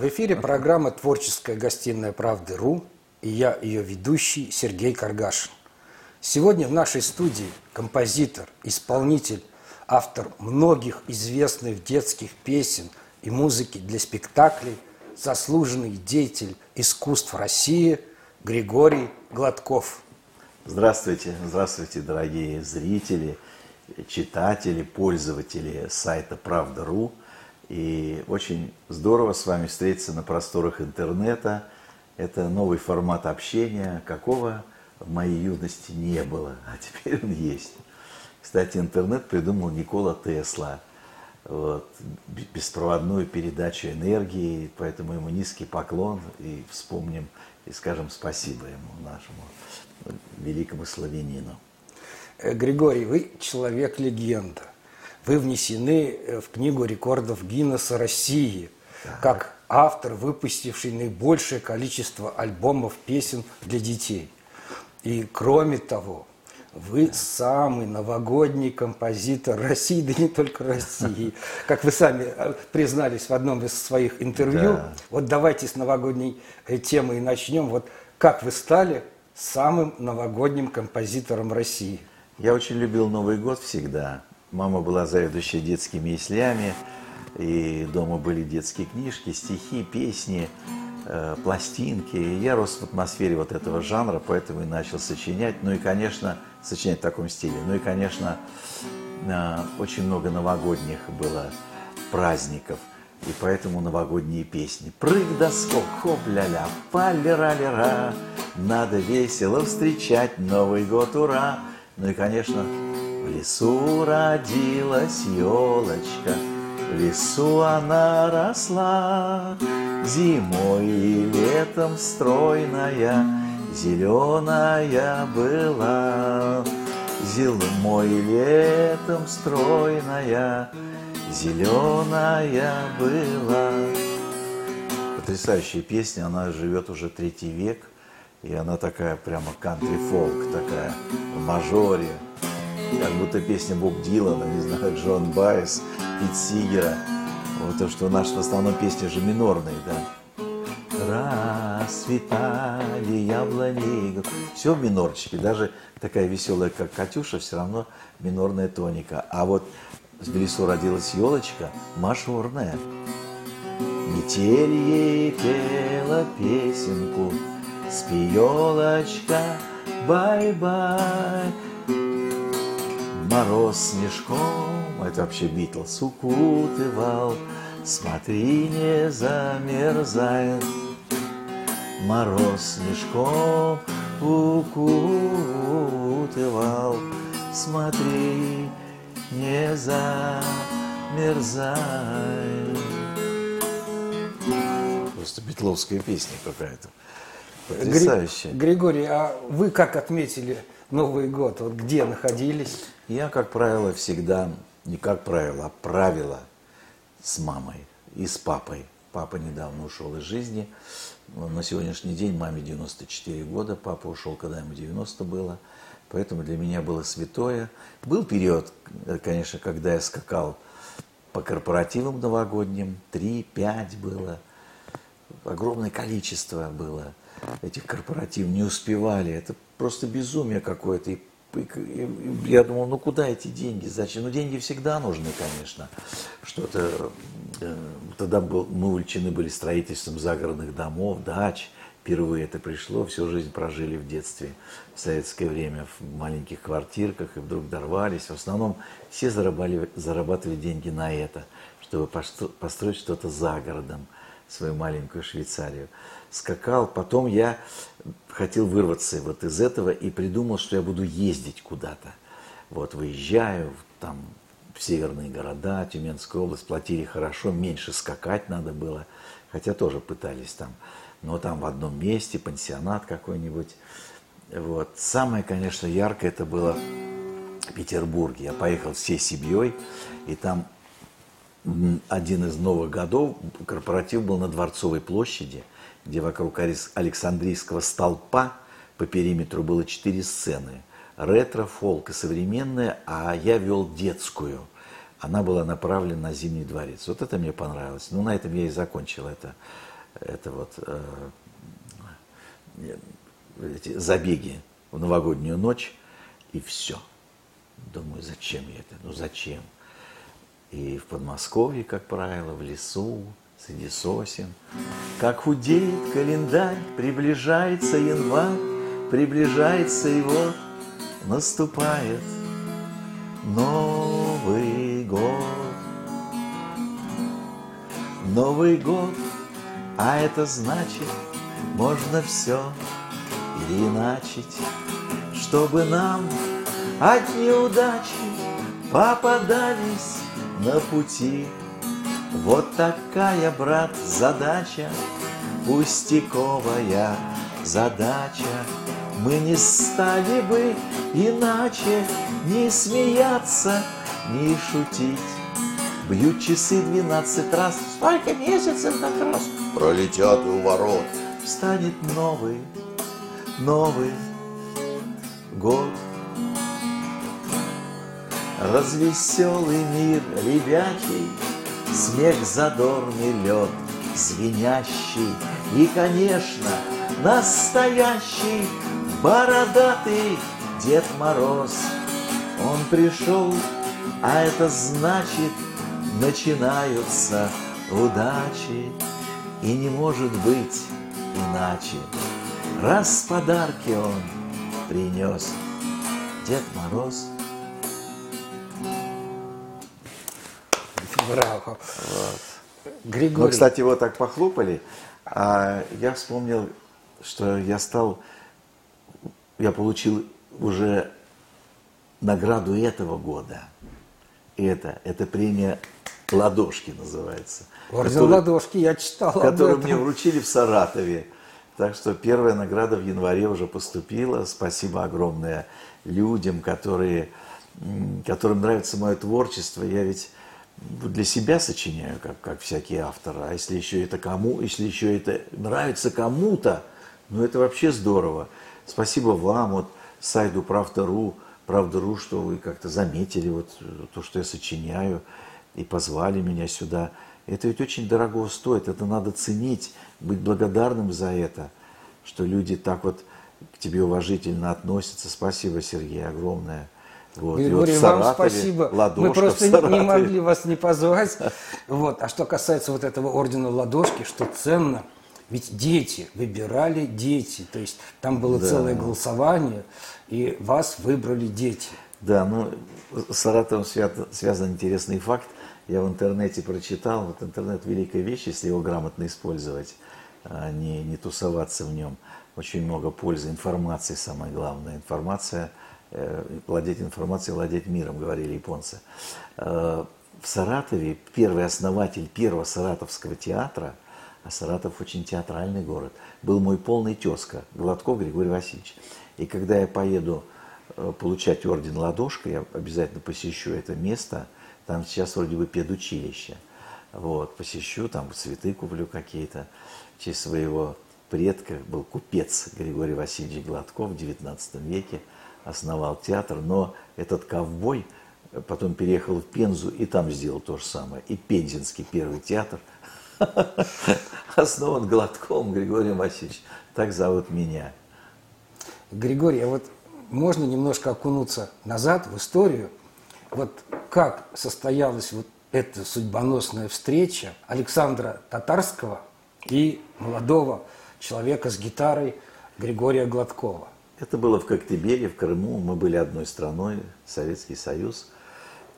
В эфире программа «Творческая гостиная правды.ру» и я, ее ведущий Сергей Каргашин. Сегодня в нашей студии композитор, исполнитель, автор многих известных детских песен и музыки для спектаклей, заслуженный деятель искусств России Григорий Гладков. Здравствуйте, здравствуйте, дорогие зрители, читатели, пользователи сайта «Правда.ру». И очень здорово с вами встретиться на просторах интернета. Это новый формат общения, какого в моей юности не было, а теперь он есть. Кстати, интернет придумал Никола Тесла. Вот, беспроводную передачу энергии, поэтому ему низкий поклон и вспомним и скажем спасибо ему, нашему великому славянину. Э, Григорий, вы человек-легенда – вы внесены э, в Книгу рекордов Гиннесса России как автор, выпустивший наибольшее количество альбомов песен для детей. И кроме того, вы самый новогодний композитор России, да не только России. Как вы сами э, признались в одном из своих интервью. Да. Вот давайте с новогодней э, темы и начнем. Вот как вы стали самым новогодним композитором России? Я очень любил Новый год всегда. Мама была заведующей детскими яслями, и дома были детские книжки, стихи, песни, э, пластинки. И я рос в атмосфере вот этого жанра, поэтому и начал сочинять. Ну и, конечно, сочинять в таком стиле. Ну и, конечно, э, очень много новогодних было праздников. И поэтому новогодние песни. Прыг да скок, хоп-ля-ля, па-ля-ра-ля-ра. Надо весело встречать Новый год, ура! Ну и, конечно, в лесу родилась елочка, в лесу она росла, Зимой и летом стройная, зеленая была. Зимой и летом стройная, зеленая была. Потрясающая песня, она живет уже третий век, и она такая прямо кантри-фолк, такая в мажоре, как будто песня Боб Дилана, не знаю, Джон Байес, Пит Сигера. Вот то, что у нас в основном песни же минорные, да. Расцветали яблони. Все в минорчике. Даже такая веселая, как Катюша, все равно минорная тоника. А вот в лесу родилась елочка, мажорная. Метель ей пела песенку, спи, елочка, бай-бай. Мороз снежком, это вообще Битлз, укутывал, Смотри, не замерзай. Мороз снежком укутывал, Смотри, не замерзай. Просто битловская песня какая-то. Потрясающая. Григорий, а вы как отметили Новый год? Вот где находились? Я, как правило, всегда, не как правило, а правило с мамой и с папой. Папа недавно ушел из жизни. На сегодняшний день маме 94 года, папа ушел, когда ему 90 было. Поэтому для меня было святое. Был период, конечно, когда я скакал по корпоративам новогодним. Три, пять было. Огромное количество было этих корпоративов. Не успевали. Это просто безумие какое-то. И я думал, ну куда эти деньги, зачем? Ну деньги всегда нужны, конечно. Что-то, э, тогда был, мы увлечены были строительством загородных домов, дач. Впервые это пришло, всю жизнь прожили в детстве, в советское время, в маленьких квартирках, и вдруг дорвались. В основном все зарабатывали, зарабатывали деньги на это, чтобы построить что-то за городом, свою маленькую Швейцарию скакал. Потом я хотел вырваться вот из этого и придумал, что я буду ездить куда-то. Вот выезжаю там в северные города, Тюменская область, платили хорошо, меньше скакать надо было, хотя тоже пытались там. Но там в одном месте, пансионат какой-нибудь. Вот. Самое, конечно, яркое это было в Петербурге. Я поехал всей семьей, и там один из новых годов корпоратив был на Дворцовой площади – где вокруг Александрийского столпа по периметру было четыре сцены. Ретро, фолк и современная, а я вел детскую. она была направлена на Зимний дворец. Вот это мне понравилось. Ну, на этом я и закончил это, это вот э, эти забеги в новогоднюю ночь, и все. Думаю, зачем я это? Ну, зачем? И в Подмосковье, как правило, в лесу, среди сосен. Как худеет календарь, приближается январь, приближается его, наступает Новый год. Новый год, а это значит, можно все переиначить, чтобы нам одни удачи попадались на пути. Вот такая, брат, задача, пустяковая задача. Мы не стали бы иначе не смеяться, не шутить. Бьют часы двенадцать раз, сколько месяцев как раз пролетят у ворот. Станет новый, новый год. Развеселый мир ребячий, Смех задорный лед, звенящий И, конечно, настоящий Бородатый Дед Мороз. Он пришел, а это значит Начинаются удачи. И не может быть иначе. Раз подарки он принес Дед Мороз – Браво. Вот. Григорий. Ну, кстати, вот так похлопали. А я вспомнил, что я стал, я получил уже награду этого года. И это, это премия Ладошки называется. Орден который, Ладошки, я читал Которую мне вручили в Саратове. Так что первая награда в январе уже поступила. Спасибо огромное людям, которые, которым нравится мое творчество. Я ведь для себя сочиняю, как, как всякий автор, а если еще это кому, если еще это нравится кому-то, ну это вообще здорово. Спасибо вам, вот сайту Правда.ру, Правда.ру, что вы как-то заметили вот то, что я сочиняю, и позвали меня сюда. Это ведь очень дорого стоит, это надо ценить, быть благодарным за это, что люди так вот к тебе уважительно относятся. Спасибо, Сергей, огромное. Вот. Григорий, вот вам спасибо. Ладошка Мы просто не могли вас не позвать. Вот. А что касается вот этого ордена Ладошки, что ценно, ведь дети, выбирали дети. То есть там было да. целое голосование, и вас выбрали дети. Да, ну, с Саратовым связан интересный факт. Я в интернете прочитал, вот интернет великая вещь, если его грамотно использовать, а не, не тусоваться в нем. Очень много пользы, информации самое главное. Информация – владеть информацией, владеть миром, говорили японцы. Э, в Саратове первый основатель первого саратовского театра, а Саратов очень театральный город, был мой полный тезка, Гладков Григорий Васильевич. И когда я поеду э, получать орден Ладошка, я обязательно посещу это место, там сейчас вроде бы педучилище. Вот, посещу, там цветы куплю какие-то. В честь своего предка был купец Григорий Васильевич Гладков в XIX веке – основал театр, но этот ковбой потом переехал в Пензу и там сделал то же самое. И Пензенский первый театр основан Гладком Григорием Васильевичем. Так зовут меня. Григорий, а вот можно немножко окунуться назад в историю? Вот как состоялась вот эта судьбоносная встреча Александра Татарского и молодого человека с гитарой Григория Гладкова? Это было в Коктебеле, в Крыму. Мы были одной страной, Советский Союз.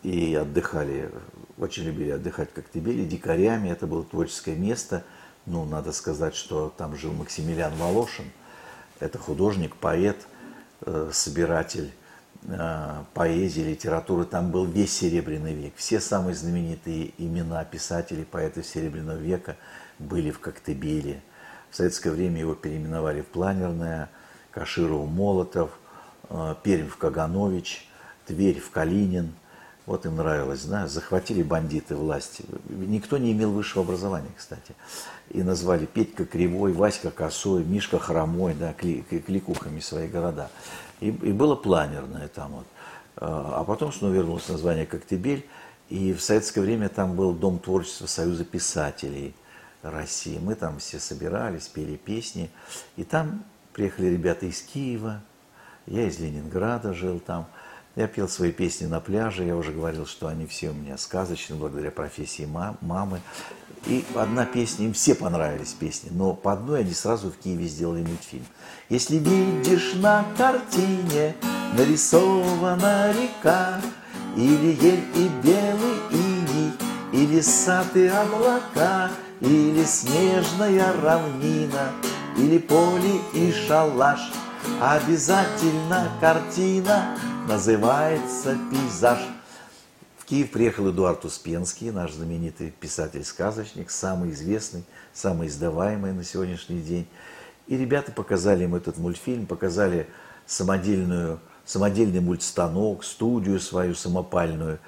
И отдыхали, очень любили отдыхать в Коктебеле, дикарями. Это было творческое место. Ну, надо сказать, что там жил Максимилиан Волошин. Это художник, поэт, э, собиратель э, поэзии, литературы. Там был весь Серебряный век. Все самые знаменитые имена писателей, поэтов Серебряного века были в Коктебеле. В советское время его переименовали в Планерное – Каширов Молотов, э, Пермь в Каганович, Тверь в Калинин. Вот им нравилось, знаешь, захватили бандиты власти. Никто не имел высшего образования, кстати. И назвали Петька Кривой, Васька Косой, Мишка Хромой, да, кликухами свои города. И, и было планерное там вот. Э, а потом снова вернулось название Коктебель. И в советское время там был Дом творчества Союза писателей России. Мы там все собирались, пели песни. И там приехали ребята из Киева, я из Ленинграда жил там. Я пел свои песни на пляже, я уже говорил, что они все у меня сказочные, благодаря профессии мамы. И одна песня, им все понравились песни, но по одной они сразу в Киеве сделали мультфильм. Если видишь на картине нарисована река, или ель и белый иней, или сад и облака, или снежная равнина, или поле и шалаш, обязательно картина называется пейзаж. В Киев приехал Эдуард Успенский, наш знаменитый писатель-сказочник, самый известный, самый издаваемый на сегодняшний день. И ребята показали им этот мультфильм, показали самодельную, самодельный мультстанок, студию свою самопальную.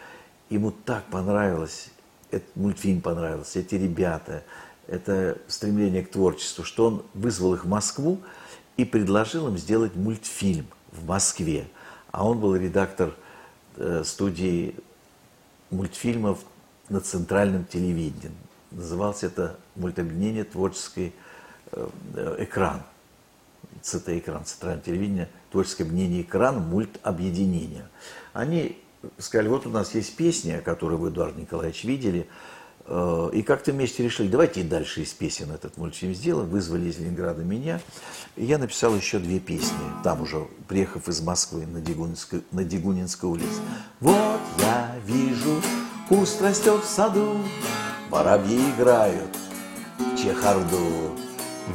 Ему так понравилось, этот мультфильм понравился, эти ребята, это стремление к творчеству, что он вызвал их в Москву и предложил им сделать мультфильм в Москве – а он был редактор э, студии мультфильмов на центральном телевидении. Назывался это мультобъединение творческий э, экран. ЦТ-экран, центральное телевидение, творческое объединение экран, мультобъединение. Они сказали, вот у нас есть песня, которую вы, Эдуард Николаевич, видели, и как-то вместе решили, давайте и дальше из песен этот мультфильм сделаем. Вызвали из Ленинграда меня. И я написал еще две песни, там уже, приехав из Москвы на Дегунинской, на Дегунинской улице. Вот я вижу, куст растет в саду, воробьи играют чехарду.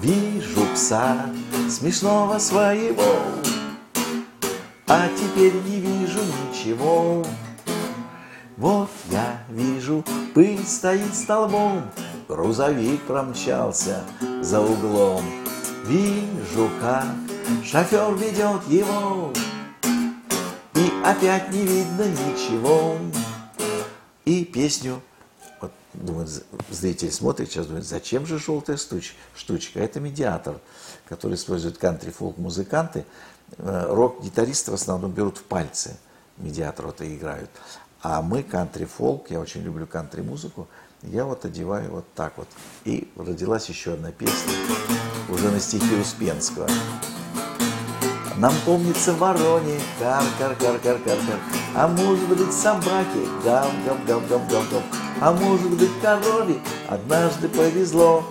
Вижу пса смешного своего, а теперь не вижу ничего. Вот я вижу, пыль стоит столбом, Грузовик промчался за углом. Вижу, как шофер ведет его, И опять не видно ничего. И песню, вот, думает, зритель смотрит, сейчас думает, зачем же желтая штучка? Это медиатор, который используют кантри-фолк-музыканты. Э, рок-гитаристы в основном берут в пальцы медиатор вот и играют. А мы кантри-фолк, я очень люблю кантри-музыку, я вот одеваю вот так вот. И родилась еще одна песня, уже на стихи Успенского. Нам помнится вороне, кар, кар, кар, кар, кар, кар. А может быть собаке, гам, гам, гам, гам, гам, гам. А может быть корове, однажды повезло.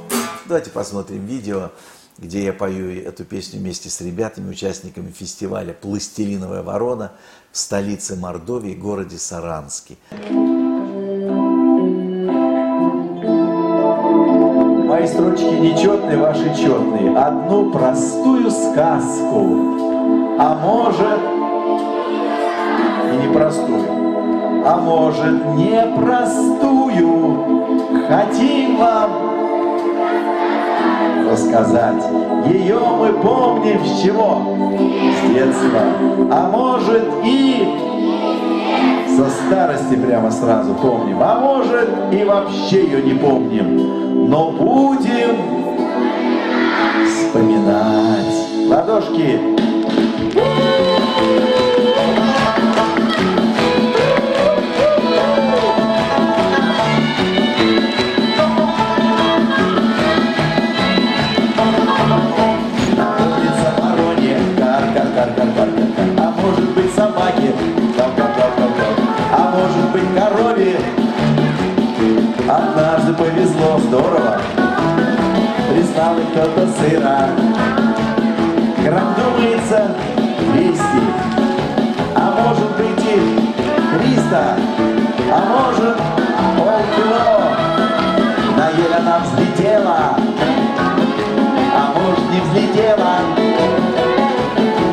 Давайте посмотрим видео, где я пою эту песню вместе с ребятами, участниками фестиваля «Пластилиновая ворона» в столице Мордовии, городе Саранске. Мои строчки нечетные, ваши четные. Одну простую сказку, а может и непростую, а может непростую, хотим вам рассказать. Ее мы помним с чего? С детства. А может и со старости прямо сразу помним. А может и вообще ее не помним. Но будем вспоминать. Ладошки. Повезло здорово, Пристал кто-то сыра. Грамм думается 200, а может быть и 300, а может полкило. На еле она взлетела, а может не взлетела,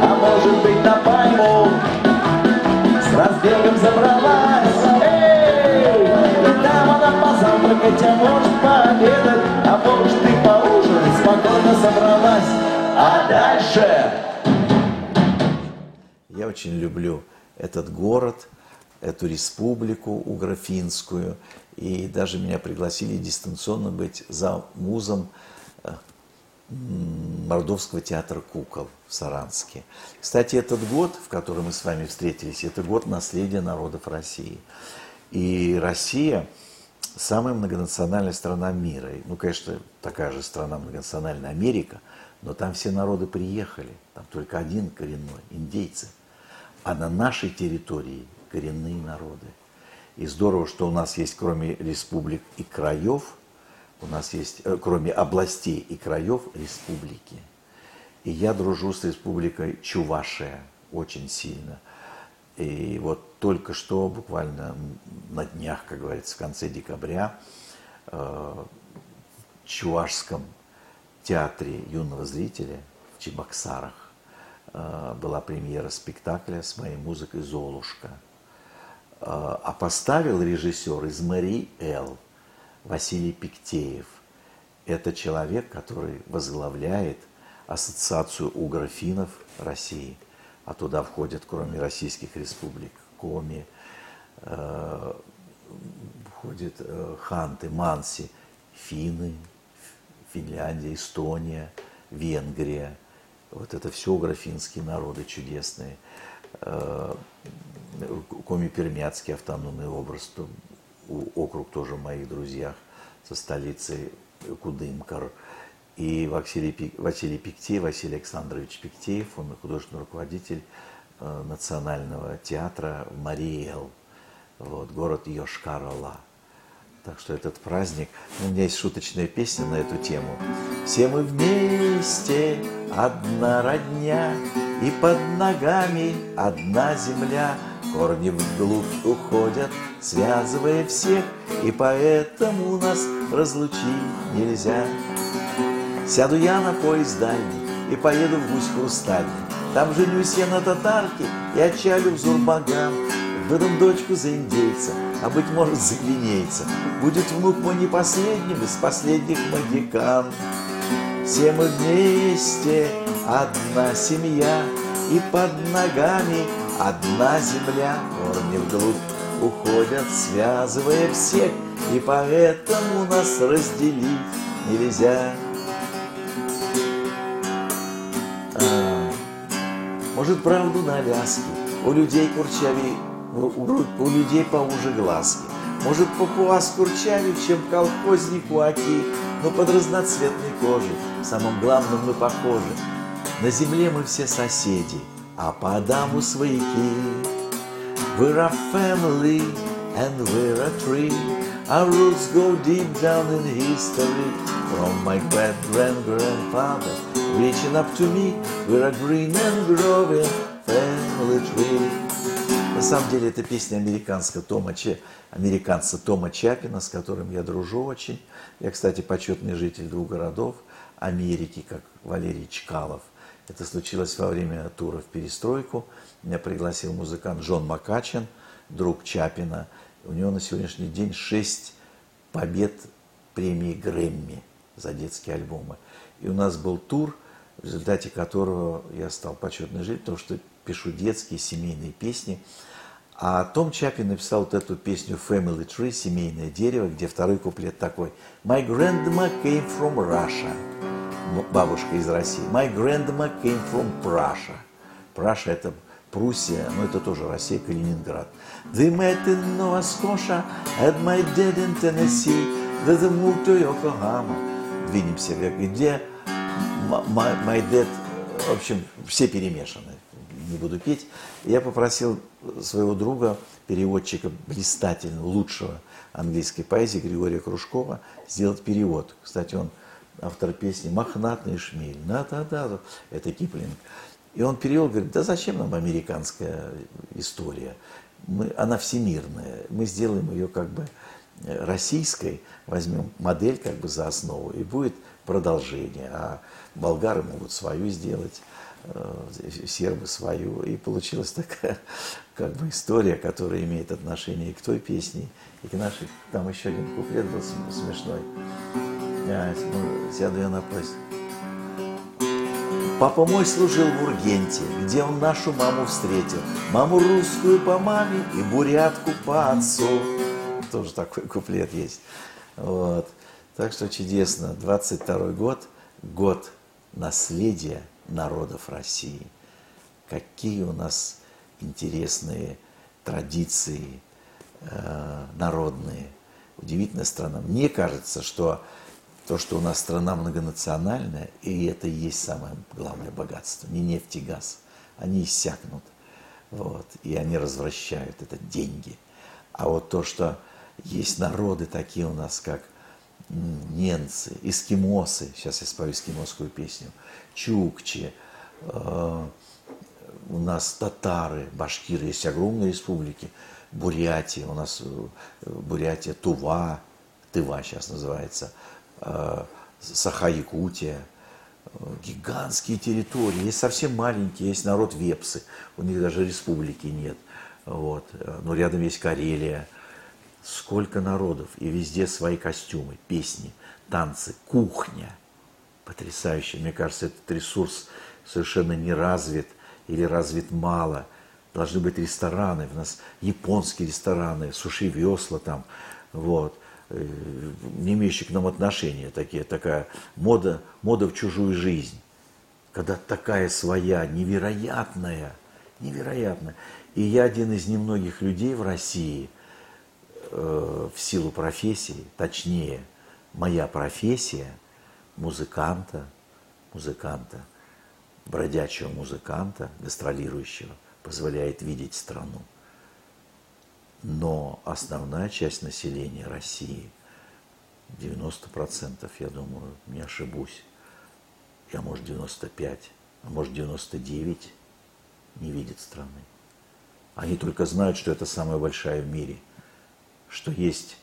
а может быть на пальму с разбегом забралась. Позавтракать, а может пообедать, а может и поужинать, спокойно собралась, а дальше... Я очень люблю этот город, эту республику угрофинскую, и даже меня пригласили дистанционно быть за музом э, Мордовского театра кукол в Саранске. Кстати, этот год, в котором мы с вами встретились, это год наследия народов России. И Россия самая многонациональная страна мира. Ну, конечно, такая же страна многонациональная Америка, но там все народы приехали. Там только один коренной, индейцы. А на нашей территории коренные народы. И здорово, что у нас есть, кроме республик и краев, у нас есть, э, кроме областей и краев, республики. И я дружу с республикой Чувашия очень сильно. И вот только что, буквально на днях, как говорится, в конце декабря, э, в Чувашском театре юного зрителя в Чебоксарах э, была премьера спектакля с моей музыкой «Золушка». Э, а поставил режиссер из Мари Эл Василий Пиктеев. Это человек, который возглавляет Ассоциацию угрофинов России. А туда входят, кроме российских республик, Коми, э, входят э, Ханты, Манси, Финны, Финляндия, Эстония, Венгрия. Вот это все угрофинские народы чудесные. Э, Коми-Пермяцкий автономный образ, то, округ тоже в моих друзьях со столицей Кудымкар. И Василий, Василий Пиктеев, Василий Александрович Пиктеев, он художественный руководитель э, Национального театра Мариэл, вот, город Йошкар-Ола. Так что этот праздник, у меня есть шуточная песня на эту тему. Все мы вместе, одна родня, и под ногами одна земля. Корни вглубь уходят, связывая всех, и поэтому нас разлучить нельзя. Сяду я на поезд дальний и поеду в гусь хрустальный. Там женюсь я на татарке и отчалю в Зурбаган. Выдам дочку за индейца, а быть может за гвинейца. Будет внук мой не последним из последних магикан. Все мы вместе, одна семья, и под ногами одна земля. Корни вглубь уходят, связывая всех, и поэтому нас разделить нельзя. Может, правду на Аляске у людей курчавей, у, у, у людей поуже глазки. Может, папуас курчавей, чем колхозник у Аки, но под разноцветной кожей, в самом главном мы похожи. На земле мы все соседи, а по Адаму свояки. We're a family and we're a tree. Our roots go deep down in history. From my great grand grandfather reaching up to me, we're a green and growing family tree. На самом деле это песня американского Тома Че, американца Тома Чапина, с которым я дружу очень. Я, кстати, почетный житель двух городов Америки, как Валерий Чкалов. Это случилось во время тура в перестройку. Меня пригласил музыкант Джон Макачин, друг Чапина. У него на сегодняшний день шесть побед премии Грэмми за детские альбомы. И у нас был тур, в результате которого я стал почетный житель, потому что пишу детские семейные песни. А Том Чапин написал вот эту песню Family Tree, семейное дерево, где второй куплет такой. My grandma came from Russia бабушка из России. My grandma came from Prussia. Праша это Пруссия, но это тоже Россия, Калининград. They met in Nova Scotia, had my dad in Tennessee, they moved to Yokohama. Двинемся, где my, dad, в общем, все перемешаны, не буду петь. Я попросил своего друга, переводчика блистательного, лучшего английской поэзии Григория Кружкова сделать перевод. Кстати, он автор песни «Мохнатный шмель». Да-да-да, это Киплинг. И он перевел, говорит, да зачем нам американская история? Мы, она всемирная. Мы сделаем ее как бы э, российской, возьмем модель как бы за основу, и будет продолжение. А болгары могут свою сделать, э, сербы свою. И получилась такая как бы история, которая имеет отношение и к той песне, и к нашей. Там еще один куплет был смешной. Я сяду я на поезд. Папа мой служил в Ургенте, где он нашу маму встретил. Маму русскую по маме и бурятку по отцу. Тоже такой куплет есть. Вот. Так что чудесно. 22 год, год наследия народов России. Какие у нас интересные традиции, э, народные. Удивительная страна. Мне кажется, что то, что у нас страна многонациональная, и это и есть самое главное богатство. Не нефть и газ. Они иссякнут. Вот, и они развращают это деньги. А вот то, что есть народы такие у нас, как немцы, эскимосы, сейчас я спою эскимосскую песню, чукчи, э, у нас татары, башкиры, есть огромные республики, Бурятия, у нас э, Бурятия, Тува, Тыва сейчас называется, э, Саха-Якутия, гигантские территории, есть совсем маленькие, есть народ Вепсы, у них даже республики нет, вот, но рядом есть Карелия, сколько народов, и везде свои костюмы, песни, танцы, кухня, потрясающе, мне кажется, этот ресурс совершенно не развит или развит мало, должны быть рестораны, у нас японские рестораны, суши-весла там, вот, Э, не имеющие к нам отношения, такие, такая мода, мода в чужую жизнь. Когда такая своя, невероятная, невероятная. И я один из немногих людей в России э, в силу профессии, точнее, моя профессия музыканта, музыканта, бродячего музыканта, гастролирующего, позволяет видеть страну. Но основная часть населения России, 90%, я думаю, не ошибусь, я, может, 95, а может, 99, не видит страны. Они только знают, что это самая большая в мире, что есть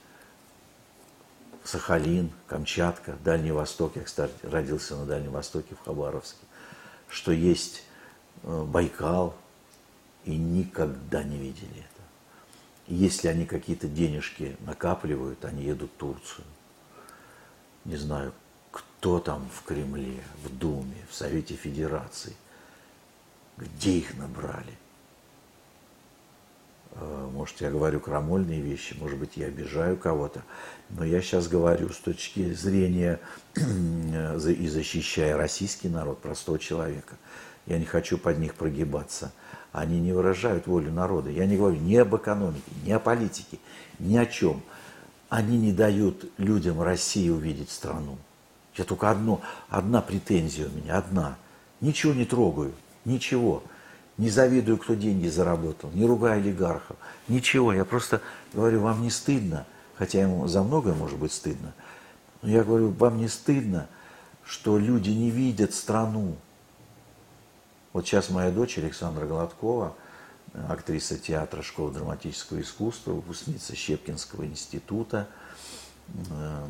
Сахалин, Камчатка, Дальний Восток, я, кстати, родился на Дальнем Востоке, в Хабаровске, что есть э, Байкал, и никогда не видели это если они какие-то денежки накапливают, они едут в Турцию. Не знаю, кто там в Кремле, в Думе, в Совете Федерации, где их набрали. А, может, я говорю крамольные вещи, может быть, я обижаю кого-то, но я сейчас говорю с точки зрения и защищая российский народ, простого человека. Я не хочу под них прогибаться – они не выражают волю народа. Я не говорю ни об экономике, ни о политике, ни о чем. Они не дают людям России увидеть страну. Я только одно, одна претензия у меня, одна. Ничего не трогаю, ничего. Не завидую, кто деньги заработал, не ругаю олигархов, ничего. Я просто говорю, вам не стыдно, хотя ему за многое может быть стыдно. Но я говорю, вам не стыдно, что люди не видят страну, вот сейчас моя дочь Александра Гладкова, актриса театра школы драматического искусства, выпускница Щепкинского института, э,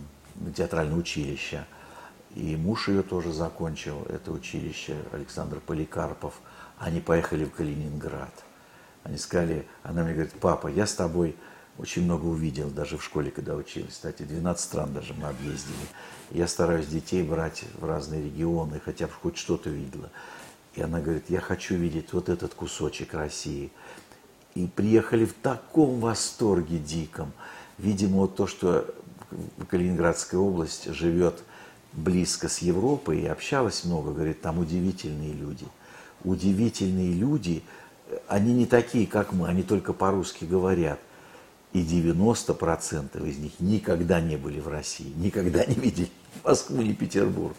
театрального училища. И муж ее тоже закончил это училище, Александр Поликарпов. Они поехали в Калининград. Они сказали, она мне говорит, папа, я с тобой очень много увидел, даже в школе, когда учились. Кстати, 12 стран даже мы объездили. Я стараюсь детей брать в разные регионы, хотя бы хоть что-то видела. И она говорит, я хочу видеть вот этот кусочек России. И приехали в таком восторге диком. Видимо, вот то, что Калининградская область живет близко с Европой и общалась много, говорит, там удивительные люди. Удивительные люди, они не такие, как мы, они только по-русски говорят. И 90% из них никогда не были в России, никогда не видели Москву, ни Петербург.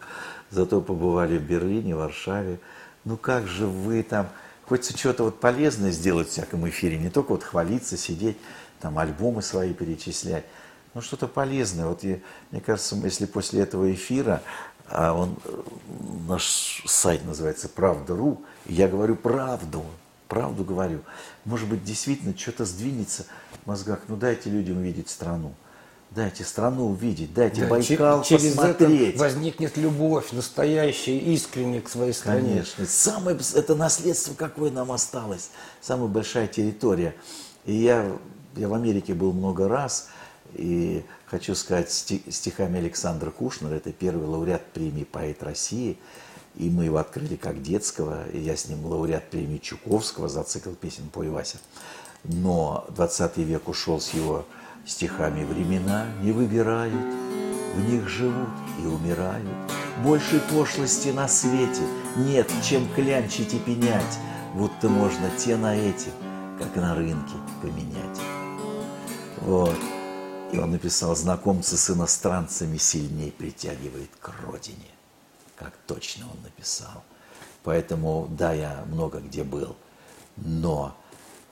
Зато побывали в Берлине, Варшаве, ну как же вы там, хочется что-то вот полезное сделать в всяком эфире, не только вот хвалиться, сидеть, там альбомы свои перечислять, ну что-то полезное. Вот я, мне кажется, если после этого эфира, а он, наш сайт называется «Правда.ру», я говорю правду, правду говорю, может быть, действительно что-то сдвинется в мозгах, ну дайте людям увидеть страну. Дайте страну увидеть, дайте да, Байкал через посмотреть. это возникнет любовь настоящая, искренняя к своей стране. Конечно. Самое, это наследство, какое нам осталось. Самая большая территория. И я, я в Америке был много раз, и хочу сказать стихами Александра Кушнера, это первый лауреат премии «Поэт России», и мы его открыли как детского, и я с ним лауреат премии Чуковского за цикл песен «Пой, Вася». Но 20 век ушел с его Стихами времена не выбирают, В них живут и умирают. Большей пошлости на свете Нет, чем клянчить и пенять, Будто можно те на эти, Как на рынке, поменять. Вот. И он написал, знакомцы с иностранцами сильнее притягивает к родине. Как точно он написал. Поэтому, да, я много где был, но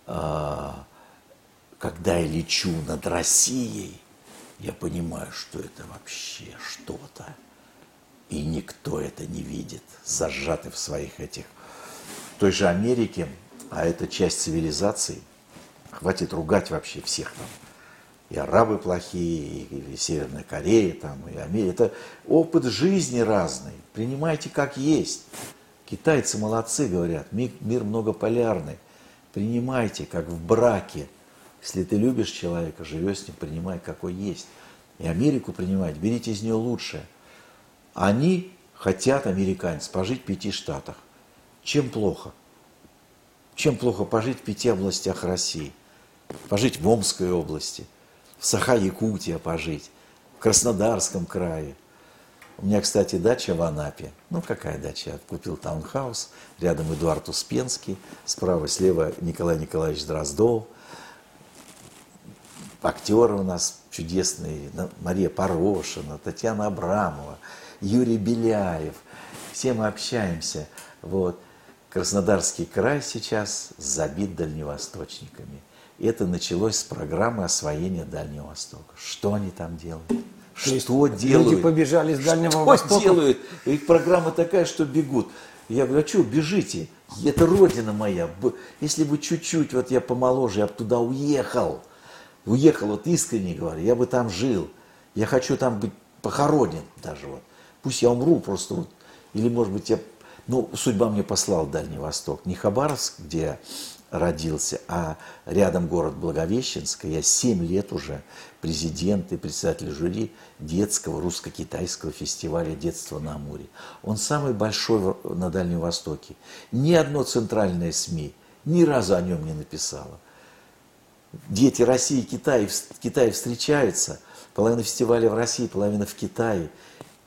э, когда я лечу над Россией, я понимаю, что это вообще что-то. И никто это не видит, зажаты в своих этих. В той же Америке, а это часть цивилизации, хватит ругать вообще всех там. И арабы плохие, и, Северная Корея, там, и Америка. Это опыт жизни разный. Принимайте как есть. Китайцы молодцы, говорят, мир, мир многополярный. Принимайте, как в браке. Если ты любишь человека, живешь с ним, принимай, какой есть. И Америку принимать, берите из нее лучшее. Они хотят, американцы, пожить в пяти штатах. Чем плохо? Чем плохо пожить в пяти областях России? Пожить в Омской области, в Саха-Якутия пожить, в Краснодарском крае – у меня, кстати, дача в Анапе. Ну, какая дача? Я купил таунхаус. Рядом Эдуард Успенский. Справа, слева Николай Николаевич Дроздов. Актеры у нас чудесные. Мария Порошина, Татьяна Абрамова, Юрий Беляев. Все мы общаемся. Вот. Краснодарский край сейчас забит дальневосточниками. И это началось с программы освоения Дальнего Востока. Что они там делают? Что делают? Люди побежали с Дальнего что Востока. Что делают? Их программа такая, что бегут. Я говорю, а что, бежите? Это родина моя. Если бы чуть-чуть, вот я помоложе, я бы туда уехал. Уехал, вот искренне говорю, я бы там жил. Я хочу там быть похоронен даже вот. Пусть я умру просто вот. Или, может быть, я... Ну, судьба мне послал Дальний Восток. Не Хабаровск, где родился, а рядом город Благовещенск. Я 7 лет уже президент и председатель жюри детского русско-китайского фестиваля детства на Амуре. Он самый большой на Дальнем Востоке. Ни одно центральное СМИ ни разу о нем не написало. Дети России и Китая, Китае встречаются, половина фестиваля в России, половина в Китае.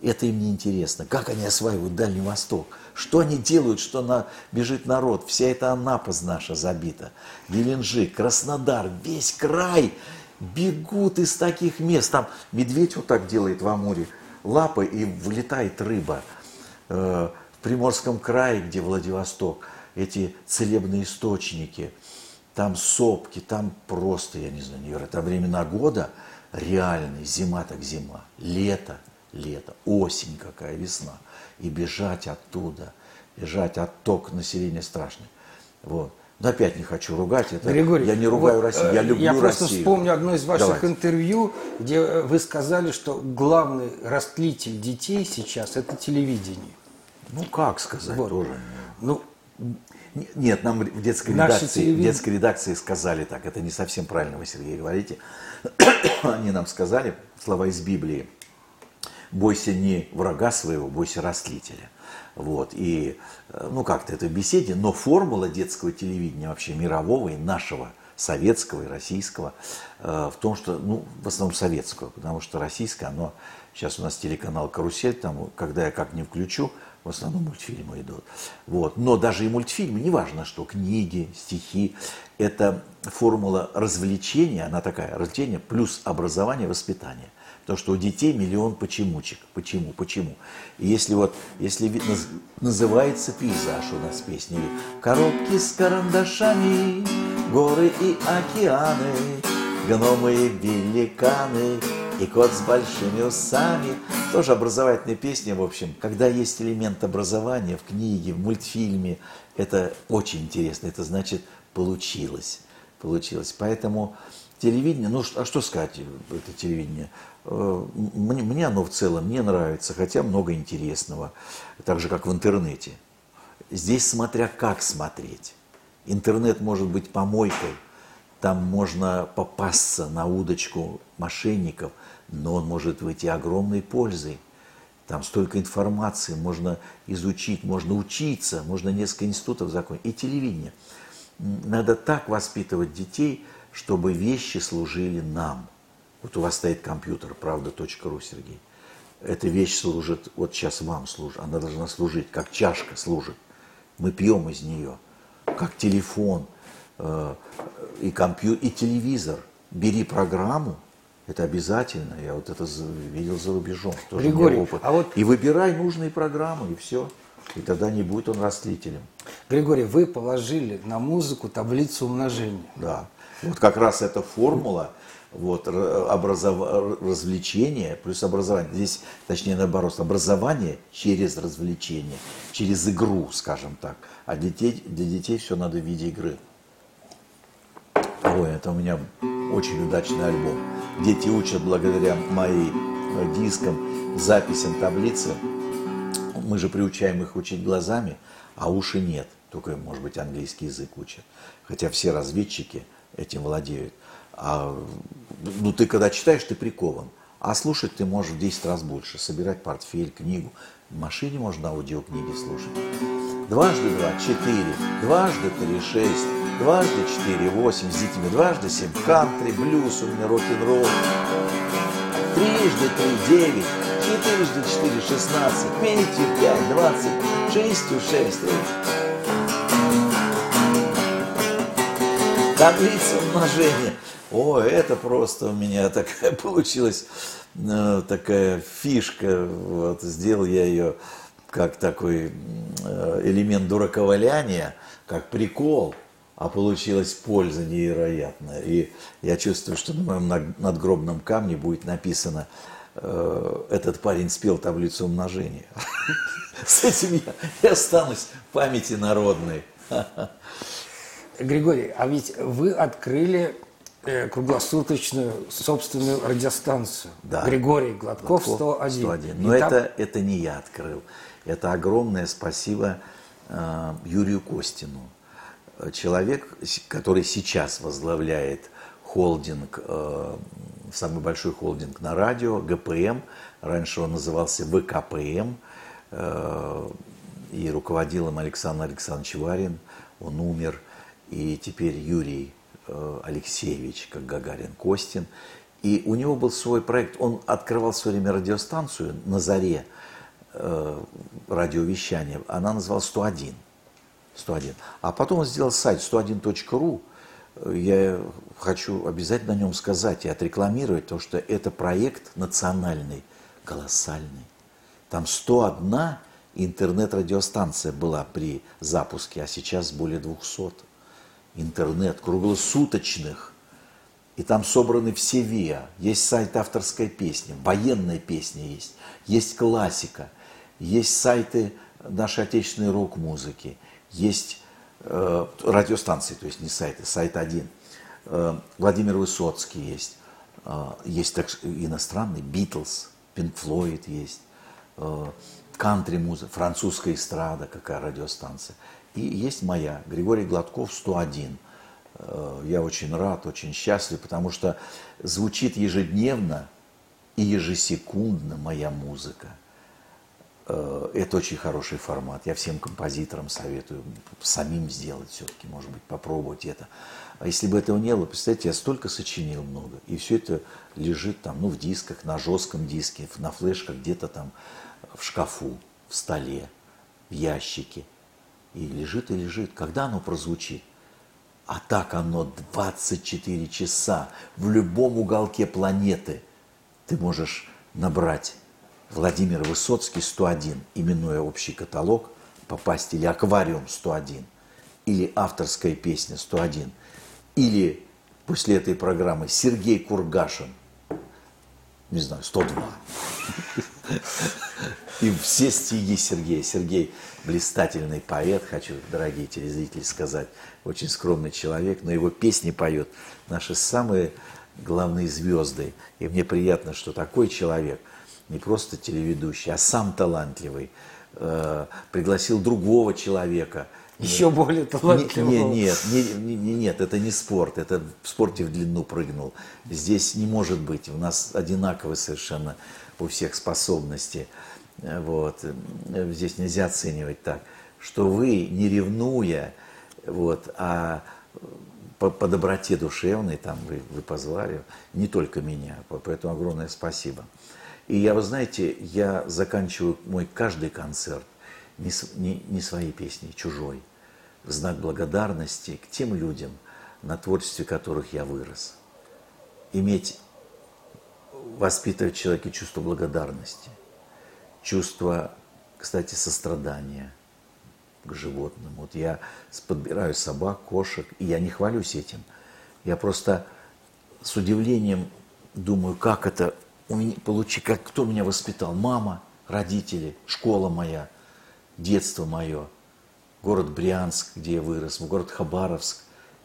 Это им не интересно. Как они осваивают Дальний Восток? Что они делают, что на, бежит народ? Вся эта Анапа наша забита. Геленджик, Краснодар, весь край бегут из таких мест. Там медведь вот так делает в Амуре, лапы и вылетает рыба. Э, в Приморском крае, где Владивосток, эти целебные источники, там сопки, там просто, я не знаю, это времена года реальные, зима так зима, лето – лето, осень какая, весна. И бежать оттуда, бежать отток населения страшный. Вот. Но опять не хочу ругать. Это, Григорий, я не ругаю вот, Россию, я люблю Я просто Россию. вспомню одно из ваших Давайте. интервью, где вы сказали, что главный растлитель детей сейчас – это телевидение. Ну, как сказать Вот. тоже. Ну, Нет, нам в детской, Наши редакции, в телевид- детской редакции сказали так. Это не совсем правильно вы, Сергей, говорите. Они нам сказали слова из Библии. Бойся не врага своего, бойся растлителя. Вот. И, э, ну, как-то это в беседе, но формула детского телевидения вообще мирового и нашего, советского и российского, э, в том, что, ну, в основном советского, потому что российское, оно, сейчас у нас телеканал «Карусель», там, когда я как не включу, в основном мультфильмы идут. Вот. Но даже и мультфильмы, неважно что, книги, стихи, это формула развлечения, она такая, развлечение плюс образование, воспитание. Потому что у детей миллион почемучек. Почему? Почему? И если вот, если называется пейзаж у нас песни, коробки с карандашами, горы и океаны, гномы и великаны, и кот с большими усами. Тоже образовательные песни, в общем. Когда есть элемент образования в книге, в мультфильме, это очень интересно. Это значит получилось. Получилось. Поэтому телевидение, ну а что сказать, это телевидение? Э, Мне, мне оно в целом не нравится, хотя много интересного. Так же, как в интернете. Здесь смотря как смотреть. Интернет может быть помойкой, там можно попасться на удочку мошенников, но он может выйти огромной пользой. Там столько информации, можно изучить, можно учиться, можно несколько институтов закончить. И телевидение. Надо так воспитывать детей, чтобы вещи служили нам. Вот у вас стоит компьютер, правда.ру, Сергей. Эта вещь служит, вот сейчас вам служит, она должна служить, как чашка служит. Мы пьем из нее, как телефон, э, и компьютер, и телевизор. бери программу, это обязательно. Я вот это видел за рубежом. Тоже Григорий, опыт. а вот... И выбирай нужные программы, и все. И тогда не будет он растлителем. Григорий, вы положили на музыку таблицу умножения. Да. Вот как раз эта формула, вот, образов... развлечение плюс образование. Здесь, точнее, наоборот, образование через развлечение, через игру, скажем так. А детей, для детей все надо в виде игры. Ой, это у меня очень удачный альбом. Дети учат благодаря моим дискам, записям, таблицы. Мы же приучаем их учить глазами, а уши нет. Только, может быть, английский язык учат. Хотя все разведчики этим владеют. А, ну, ты когда читаешь, ты прикован. А слушать ты можешь в 10 раз больше. Собирать портфель, книгу. В машине можно аудиокниги слушать. Дважды два – четыре. Дважды три – шесть. Дважды четыре – восемь. С детьми. Дважды семь. Кантри, блюз, у меня рок-н-ролл. Трижды три – девять. Четырежды четыре – шестнадцать. Пятью пять – двадцать. Шестью шесть. Таблица умножения. О, это просто у меня такая получилась э, такая фишка. Вот, сделал я ее как такой э, элемент дураковаляния, как прикол, а получилась польза невероятная. И я чувствую, что на моем надгробном камне будет написано э, этот парень спел таблицу умножения. С этим я останусь в памяти народной. Григорий, а ведь вы открыли э, круглосуточную собственную радиостанцию. Да. Григорий Гладков, Гладков 101. 101. Но там... это, это не я открыл. Это огромное спасибо э, Юрию Костину. Человек, который сейчас возглавляет холдинг, э, самый большой холдинг на радио, ГПМ. Раньше он назывался ВКПМ. Э, и руководил им Александр Александрович Варин. Он умер. И теперь Юрий Алексеевич, как Гагарин Костин. И у него был свой проект. Он открывал свое время радиостанцию на заре э, радиовещания. Она называлась 101. 101. А потом он сделал сайт 101.ru. Я хочу обязательно о нем сказать и отрекламировать, потому что это проект национальный, колоссальный. Там 101 интернет-радиостанция была при запуске, а сейчас более 200. Интернет круглосуточных. И там собраны все ВИА. Есть сайт авторской песни, военная песня есть, есть классика, есть сайты нашей отечественной рок-музыки, есть э, радиостанции, то есть не сайты, сайт один. Э, Владимир Высоцкий есть, э, есть так, иностранный, Битлз, Пинк Флойд есть, э, кантри-музыка, французская эстрада, какая радиостанция. И есть моя, Григорий Гладков, 101. Э, я очень рад, очень счастлив, потому что звучит ежедневно и ежесекундно моя музыка. Э, это очень хороший формат. Я всем композиторам советую самим сделать все-таки, может быть, попробовать это. А если бы этого не было, представьте, я столько сочинил много. И все это лежит там, ну, в дисках, на жестком диске, на флешках, где-то там в шкафу, в столе, в ящике. И лежит и лежит. Когда оно прозвучит? А так оно 24 часа в любом уголке планеты ты можешь набрать Владимир Высоцкий 101, именуя общий каталог, попасть или аквариум 101, или авторская песня 101, или после этой программы Сергей Кургашин, не знаю, 102. И все стиги Сергея. Сергей блистательный поэт, хочу, дорогие телезрители, сказать, очень скромный человек, но его песни поют наши самые главные звезды. И мне приятно, что такой человек, не просто телеведущий, а сам талантливый, э, пригласил другого человека. Еще более талантливого. Не, не, нет, не, не, нет, это не спорт, это в спорте в длину прыгнул. Здесь не может быть, у нас одинаковые совершенно у всех способности. Вот. Здесь нельзя оценивать так, что вы, не ревнуя, вот, а по, по доброте душевной, там вы, вы позвали, не только меня, поэтому огромное спасибо. И я, вы знаете, я заканчиваю мой каждый концерт не, не, не своей песней, чужой, знак благодарности к тем людям, на творчестве которых я вырос. иметь, воспитывать в человеке чувство благодарности, чувство, кстати, сострадания к животным. Вот я подбираю собак, кошек, и я не хвалюсь этим. Я просто с удивлением думаю, как это у меня получи, как кто меня воспитал? Мама, родители, школа моя, детство мое, город Брянск, где я вырос, город Хабаровск,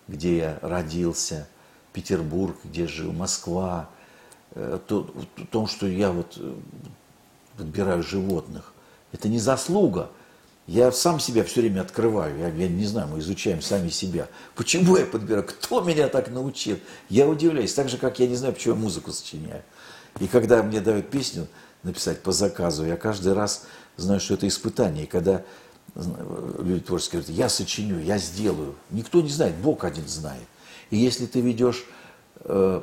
где я родился, Петербург, где жил, Москва, э, то, в том, что я вот э, подбираю животных. Это не заслуга. Я сам себя все время открываю. Я, я не знаю, мы изучаем сами себя. Почему я подбираю? Кто меня так научил? Я удивляюсь. Так же, как я не знаю, почему я музыку сочиняю. И когда мне дают песню написать по заказу, я каждый раз знаю, что это испытание. И когда люди творческие говорят, я сочиню, я сделаю. Никто не знает, Бог один знает. И если ты ведешь э,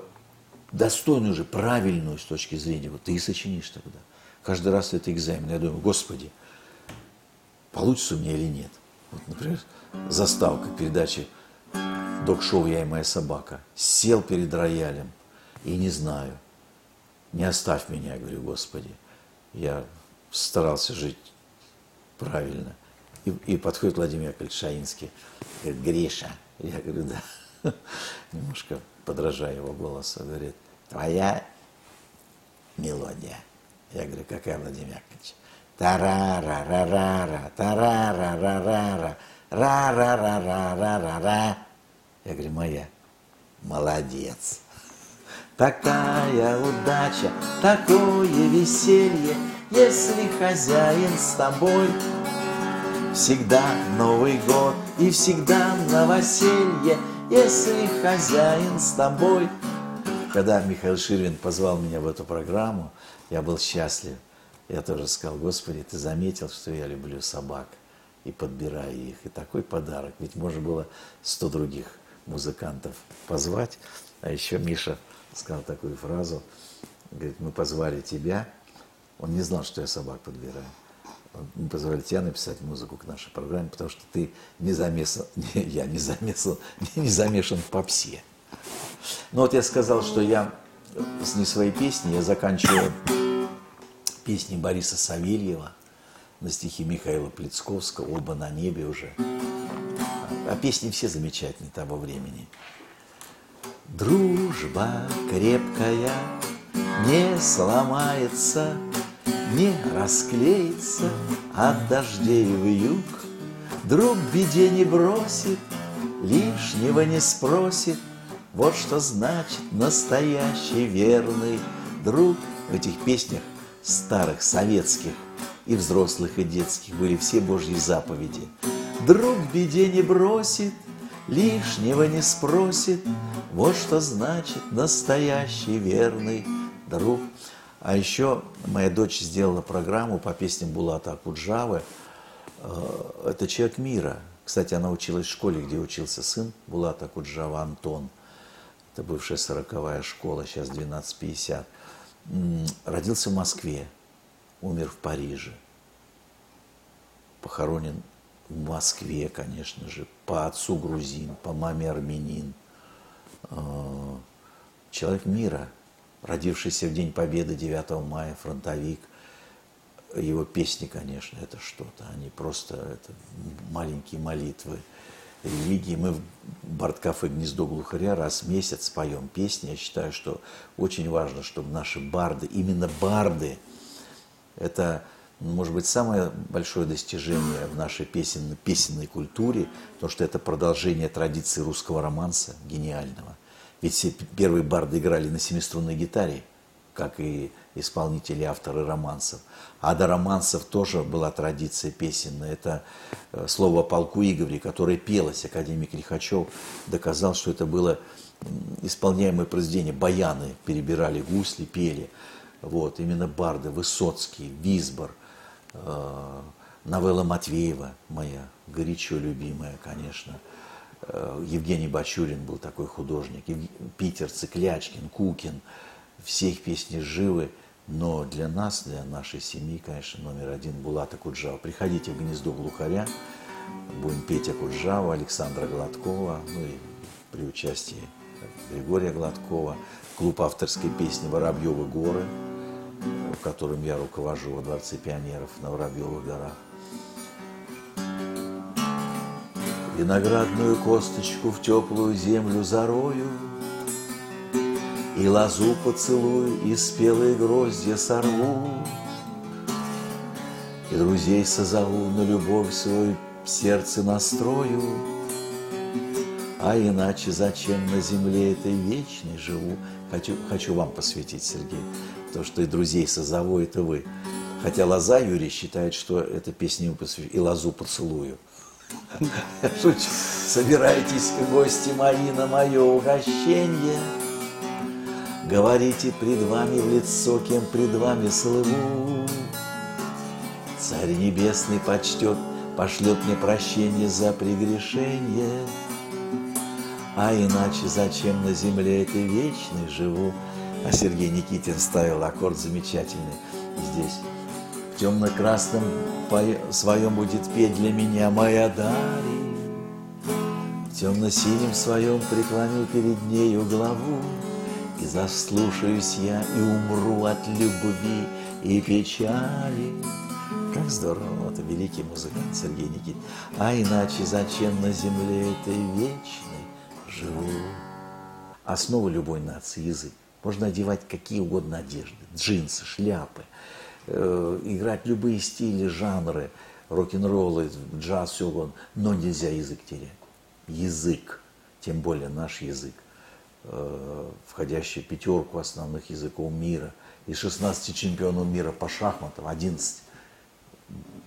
достойную же, правильную с точки зрения, вот ты и сочинишь тогда. Каждый раз это экзамен. Я думаю, Господи, получится у меня или нет. Вот, например, заставка передачи док-шоу «Я и моя собака». Сел перед роялем и не знаю, не оставь меня, говорю, Господи. Я старался жить правильно. И, и подходит Владимир Яковлевич Шаинский, говорит, Гриша. Я говорю, да. Немножко подражая его голосу, говорит, твоя мелодия. Я говорю, какая, Владимир Яковлевич? Тарара-ра-ра-ра, тарара-ра-ра-ра, ра-ра-ра-ра-ра-ра. Я говорю, моя. Молодец. Такая удача, такое веселье, если хозяин с тобой. Всегда Новый год и всегда новоселье, если хозяин с тобой. Когда Михаил Ширвин позвал меня в эту программу, я был счастлив. Я тоже сказал, Господи, ты заметил, что я люблю собак и подбираю их. И такой подарок. Ведь можно было сто других музыкантов позвать. А еще Миша сказал такую фразу. Говорит, мы позвали тебя. Он не знал, что я собак подбираю. Мы позвали тебя написать музыку к нашей программе, потому что ты не замешан, не, я не замешан, не замешан в попсе. Но вот я сказал, что я с не своей песни, я заканчиваю песни Бориса Савельева на стихи Михаила Плецковского, оба на небе уже. А песни все замечательные того времени. Дружба крепкая не сломается, не расклеится от дождей в юг. Друг беде не бросит, лишнего не спросит, вот что значит настоящий верный друг. В этих песнях старых, советских, и взрослых, и детских были все Божьи заповеди. Друг беде не бросит, лишнего не спросит, вот что значит настоящий верный друг. А еще моя дочь сделала программу по песням Булата Акуджавы. Э, это «Человек мира». Кстати, она училась в школе, где учился сын Булата Акуджава Антон. Это бывшая сороковая школа, сейчас 1250. Родился в Москве, умер в Париже. Похоронен в Москве, конечно же, по отцу грузин, по маме армянин. Э, человек мира, родившийся в День Победы 9 мая, фронтовик. Его песни, конечно, это что-то. Они просто это маленькие молитвы религии. Мы в Барткафе «Гнездо глухаря» раз в месяц поем песни. Я считаю, что очень важно, чтобы наши барды, именно барды, это может быть, самое большое достижение в нашей песенной, песенной культуре, потому что это продолжение традиции русского романса гениального. Ведь все первые барды играли на семиструнной гитаре, как и исполнители, авторы романсов. А до романсов тоже была традиция песенная. Это э, слово о полку Игоря, которое пелось. Академик Лихачев доказал, что это было исполняемое произведение. Баяны перебирали гусли, пели. Вот, именно барды, Высоцкий, Висбор – Э, новелла Матвеева, моя горячо любимая, конечно. Э, Евгений Бачурин был такой художник. Питер, Циклячкин, Кукин. Все их песни живы. Но для нас, для нашей семьи, конечно, номер один Булат Акуджава. Приходите в гнездо глухаря. Будем петь Акуджава, Александра Гладкова, ну и при участии Григория Гладкова, клуб авторской песни «Воробьевы горы», в котором я руковожу во Дворце пионеров на Воробьевых горах. Виноградную косточку в теплую землю зарою, И лозу поцелую, и спелые гроздья сорву, И друзей созову на любовь свою сердце настрою, А иначе зачем на земле этой вечной живу? Хочу, хочу вам посвятить, Сергей, то, что и друзей созову, это вы. Хотя Лоза Юрий считает, что эта песня посвящена, и Лозу поцелую. Шучу. Собирайтесь, гости мои, на мое угощение. Говорите пред вами в лицо, кем пред вами слыву. Царь небесный почтет, пошлет мне прощение за прегрешение. А иначе зачем на земле этой вечной живу? А Сергей Никитин ставил аккорд замечательный здесь. В темно-красном своем будет петь для меня моя Дарья. В темно-синем своем преклоню перед нею главу, И заслушаюсь я и умру от любви и печали. Как здорово, это великий музыкант Сергей Никит. А иначе зачем на земле этой вечной живу? Основа любой нации – язык. Можно одевать какие угодно одежды, джинсы, шляпы – Э, играть любые стили, жанры, рок-н-роллы, джаз, все угодно, но нельзя язык терять. Язык, тем более наш язык, э, входящий в пятерку основных языков мира. Из 16 чемпионов мира по шахматам 11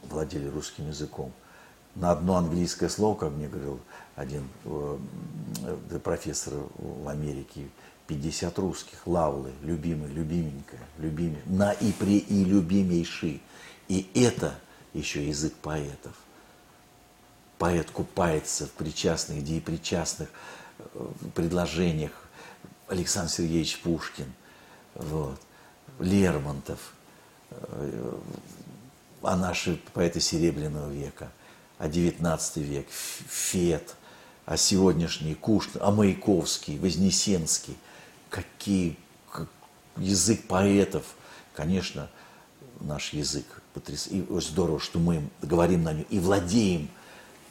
владели русским языком. На одно английское слово, как мне говорил один э, профессор в Америке, 50 русских, лавлы, любимый, любименькая, любимый, на и при и любимейший. И это еще язык поэтов. Поэт купается в причастных, где и причастных э, предложениях. Александр Сергеевич Пушкин, вот, Лермонтов, э, а наши поэты Серебряного века, а 19 век, Фет, а сегодняшний Кушнин, а Маяковский, Вознесенский – какие, как, язык поэтов, конечно, наш язык потряс... и здорово, что мы говорим на нем и владеем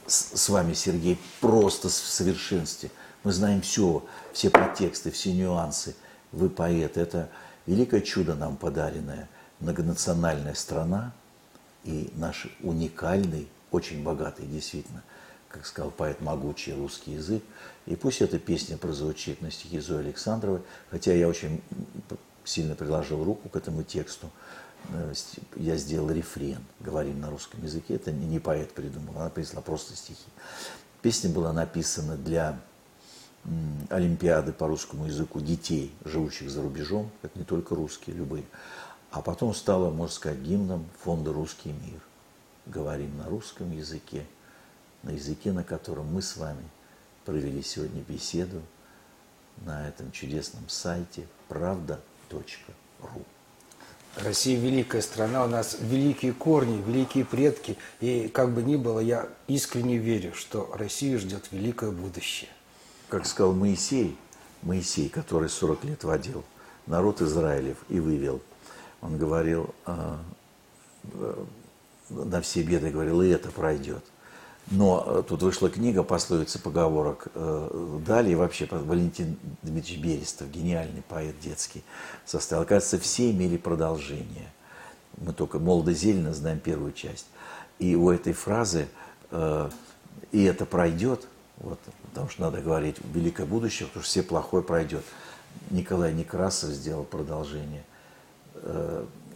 с, с вами, Сергей, просто в совершенстве. Мы знаем все, все подтексты, все нюансы. Вы поэт. Это великое чудо нам подаренное. Многонациональная страна и наш уникальный, очень богатый, действительно, как сказал поэт, могучий русский язык. И пусть эта песня прозвучит на стихи Зои Александровой, хотя я очень сильно приложил руку к этому тексту. Э, я сделал рефрен, говорим на русском языке. Это не поэт придумал, она принесла просто стихи. Песня была написана для Олимпиады по русскому языку детей, живущих за рубежом, это не только русские, любые. А потом стала, можно сказать, гимном фонда «Русский мир». Говорим на русском языке, на языке, на котором мы с вами провели сегодня беседу на этом чудесном сайте правда.ру. Россия великая страна, у нас великие корни, великие предки. И как бы ни было, я искренне верю, что Россию ждет великое будущее. Как сказал Моисей, Моисей, который 40 лет водил народ Израилев и вывел, он говорил, э, э, на все беды говорил, и это пройдет. Но э, тут вышла книга пословицы поговорок э, далее вообще Валентин Дмитриевич Берестов, гениальный поэт детский, составил. Оказывается, все имели продолжение. Мы только молодо-зелено знаем первую часть. И у этой фразы э, «и это пройдет», вот, потому что надо говорить «великое будущее», потому что все плохое пройдет. Николай Некрасов сделал продолжение,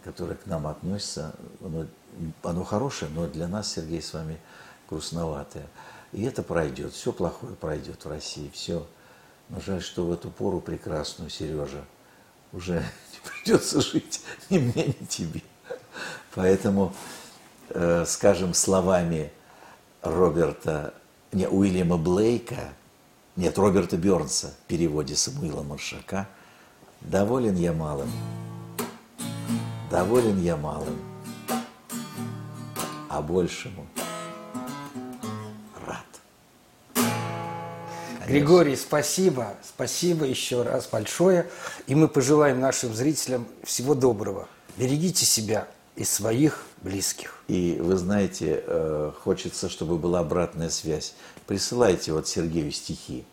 которое к нам относится. Оно, оно хорошее, но для нас, Сергей, с вами – грустноватое. И это пройдет, все плохое пройдет в России, все. Но жаль, что в эту пору прекрасную, Сережа, уже не придется жить ни мне, ни тебе. Поэтому, э, скажем, словами Роберта, не, Уильяма Блейка, нет, Роберта Бернса в переводе Самуила Маршака, доволен я малым, доволен я малым, а большему – Григорий, спасибо. Спасибо еще раз большое. И мы пожелаем нашим зрителям всего доброго. Берегите себя и своих близких. И вы знаете, э, хочется, чтобы была обратная связь. Присылайте вот Сергею стихи.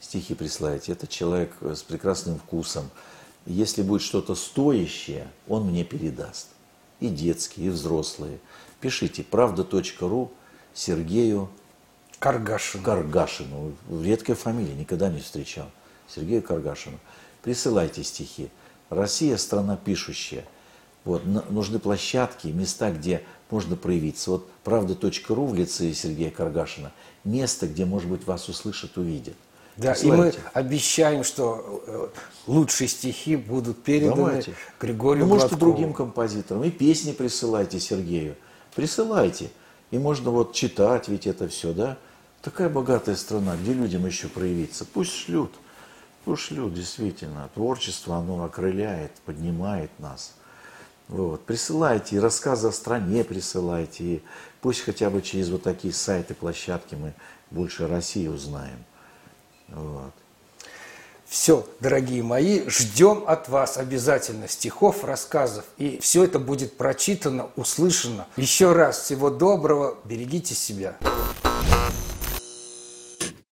Стихи присылайте. Это человек с прекрасным вкусом. Если будет что-то стоящее, он мне передаст. И детские, и взрослые. Пишите правда.ру Сергею Каргашину. Каргашину. Редкая фамилия, никогда не встречал. Сергею Каргашину. Присылайте стихи. Россия – страна пишущая. Вот, нужны площадки, места, где можно проявиться. Вот правда.ру в лице Сергея Каргашина – место, где, может быть, вас услышат, увидят. Да, Присылайте. и мы обещаем, что э, лучшие стихи будут переданы Давайте. Григорию ну, может, и другим композиторам. И песни присылайте Сергею. Присылайте. И можно вот читать ведь это все, да? Такая богатая страна, где людям еще проявиться? Пусть шлют. Пусть шлют, действительно. Творчество, оно окрыляет, поднимает нас. Вот. Присылайте, и рассказы о стране присылайте. И пусть хотя бы через вот такие сайты, площадки мы больше России узнаем. Вот. Все, дорогие мои, ждем от вас обязательно стихов, рассказов. И все это будет прочитано, услышано. Еще раз всего доброго, берегите себя.